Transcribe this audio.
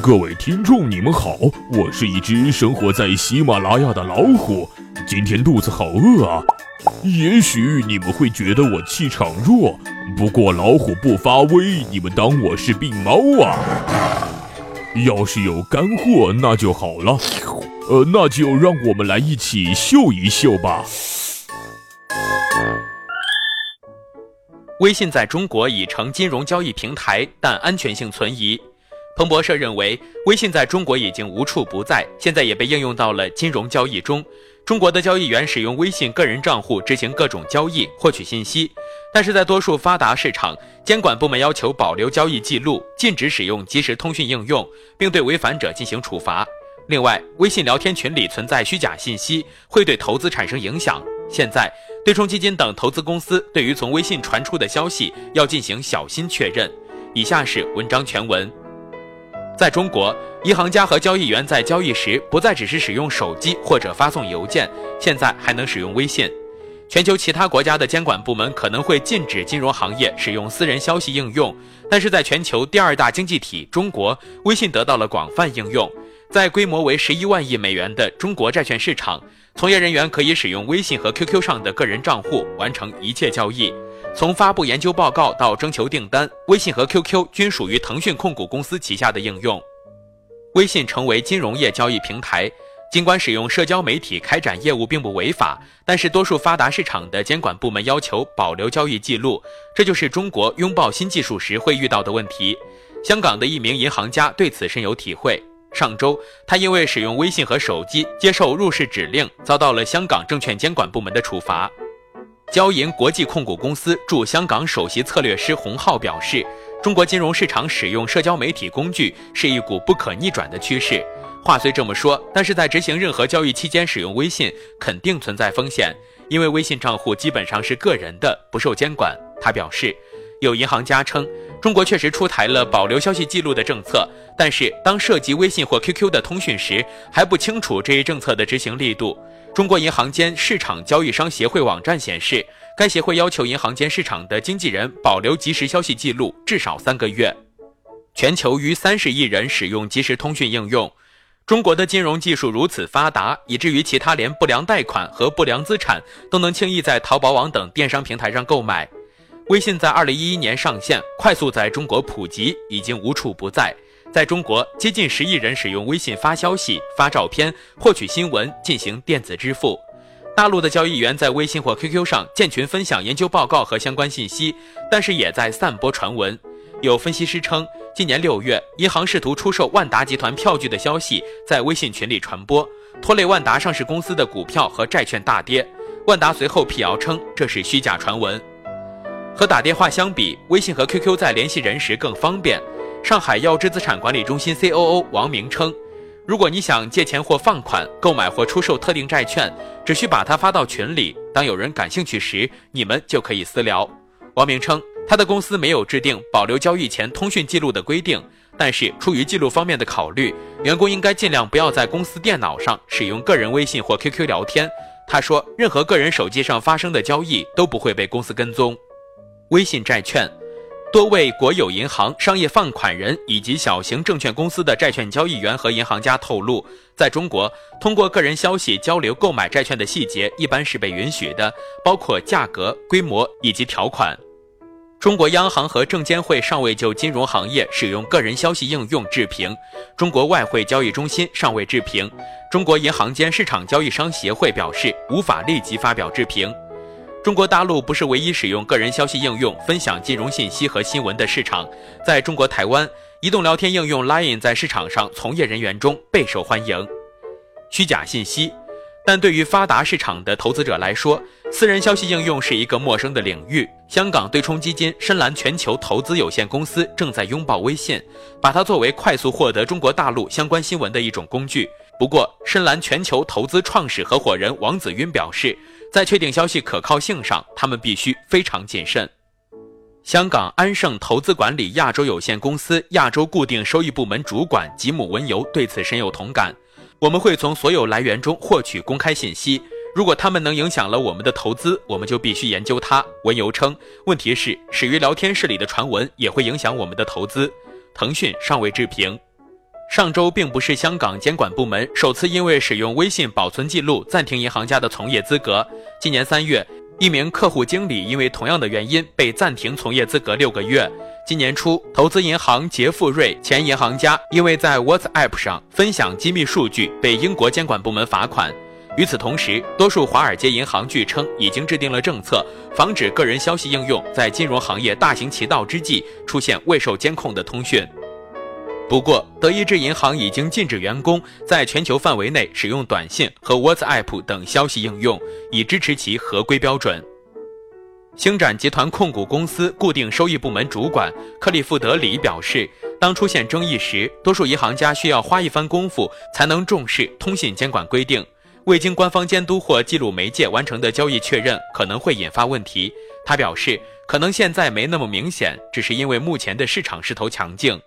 各位听众，你们好，我是一只生活在喜马拉雅的老虎，今天肚子好饿啊。也许你们会觉得我气场弱，不过老虎不发威，你们当我是病猫啊？要是有干货，那就好了。呃，那就让我们来一起秀一秀吧。微信在中国已成金融交易平台，但安全性存疑。彭博社认为，微信在中国已经无处不在，现在也被应用到了金融交易中。中国的交易员使用微信个人账户执行各种交易，获取信息。但是在多数发达市场，监管部门要求保留交易记录，禁止使用即时通讯应用，并对违反者进行处罚。另外，微信聊天群里存在虚假信息，会对投资产生影响。现在，对冲基金等投资公司对于从微信传出的消息要进行小心确认。以下是文章全文。在中国，银行家和交易员在交易时不再只是使用手机或者发送邮件，现在还能使用微信。全球其他国家的监管部门可能会禁止金融行业使用私人消息应用，但是在全球第二大经济体中国，微信得到了广泛应用。在规模为十一万亿美元的中国债券市场，从业人员可以使用微信和 QQ 上的个人账户完成一切交易。从发布研究报告到征求订单，微信和 QQ 均属于腾讯控股公司旗下的应用。微信成为金融业交易平台，尽管使用社交媒体开展业务并不违法，但是多数发达市场的监管部门要求保留交易记录，这就是中国拥抱新技术时会遇到的问题。香港的一名银行家对此深有体会。上周，他因为使用微信和手机接受入室指令，遭到了香港证券监管部门的处罚。交银国际控股公司驻香港首席策略师洪浩表示：“中国金融市场使用社交媒体工具是一股不可逆转的趋势。”话虽这么说，但是在执行任何交易期间使用微信肯定存在风险，因为微信账户基本上是个人的，不受监管。他表示，有银行家称。中国确实出台了保留消息记录的政策，但是当涉及微信或 QQ 的通讯时，还不清楚这一政策的执行力度。中国银行间市场交易商协会网站显示，该协会要求银行间市场的经纪人保留即时消息记录至少三个月。全球逾三十亿人使用即时通讯应用，中国的金融技术如此发达，以至于其他连不良贷款和不良资产都能轻易在淘宝网等电商平台上购买。微信在二零一一年上线，快速在中国普及，已经无处不在。在中国，接近十亿人使用微信发消息、发照片、获取新闻、进行电子支付。大陆的交易员在微信或 QQ 上建群分享研究报告和相关信息，但是也在散播传闻。有分析师称，今年六月，银行试图出售万达集团票据的消息在微信群里传播，拖累万达上市公司的股票和债券大跌。万达随后辟谣称这是虚假传闻。和打电话相比，微信和 QQ 在联系人时更方便。上海耀知资产管理中心 COO 王明称，如果你想借钱或放款、购买或出售特定债券，只需把它发到群里，当有人感兴趣时，你们就可以私聊。王明称，他的公司没有制定保留交易前通讯记录的规定，但是出于记录方面的考虑，员工应该尽量不要在公司电脑上使用个人微信或 QQ 聊天。他说，任何个人手机上发生的交易都不会被公司跟踪。微信债券，多位国有银行、商业放款人以及小型证券公司的债券交易员和银行家透露，在中国，通过个人消息交流购买债券的细节一般是被允许的，包括价格、规模以及条款。中国央行和证监会尚未就金融行业使用个人消息应用置评，中国外汇交易中心尚未置评，中国银行间市场交易商协会表示无法立即发表置评。中国大陆不是唯一使用个人消息应用分享金融信息和新闻的市场。在中国台湾，移动聊天应用 Line 在市场上从业人员中备受欢迎。虚假信息，但对于发达市场的投资者来说，私人消息应用是一个陌生的领域。香港对冲基金深蓝全球投资有限公司正在拥抱微信，把它作为快速获得中国大陆相关新闻的一种工具。不过，深蓝全球投资创始合伙人王子晕表示。在确定消息可靠性上，他们必须非常谨慎。香港安盛投资管理亚洲有限公司亚洲固定收益部门主管吉姆文游对此深有同感。我们会从所有来源中获取公开信息，如果他们能影响了我们的投资，我们就必须研究它。文游称，问题是始于聊天室里的传闻也会影响我们的投资。腾讯尚未置评。上周并不是香港监管部门首次因为使用微信保存记录暂停银行家的从业资格。今年三月，一名客户经理因为同样的原因被暂停从业资格六个月。今年初，投资银行杰富瑞前银行家因为在 WhatsApp 上分享机密数据，被英国监管部门罚款。与此同时，多数华尔街银行据称已经制定了政策，防止个人消息应用在金融行业大行其道之际出现未受监控的通讯。不过，德意志银行已经禁止员工在全球范围内使用短信和 WhatsApp 等消息应用，以支持其合规标准。星展集团控股公司固定收益部门主管克利夫德·里表示，当出现争议时，多数银行家需要花一番功夫才能重视通信监管规定。未经官方监督或记录媒介完成的交易确认可能会引发问题。他表示，可能现在没那么明显，只是因为目前的市场势头强劲。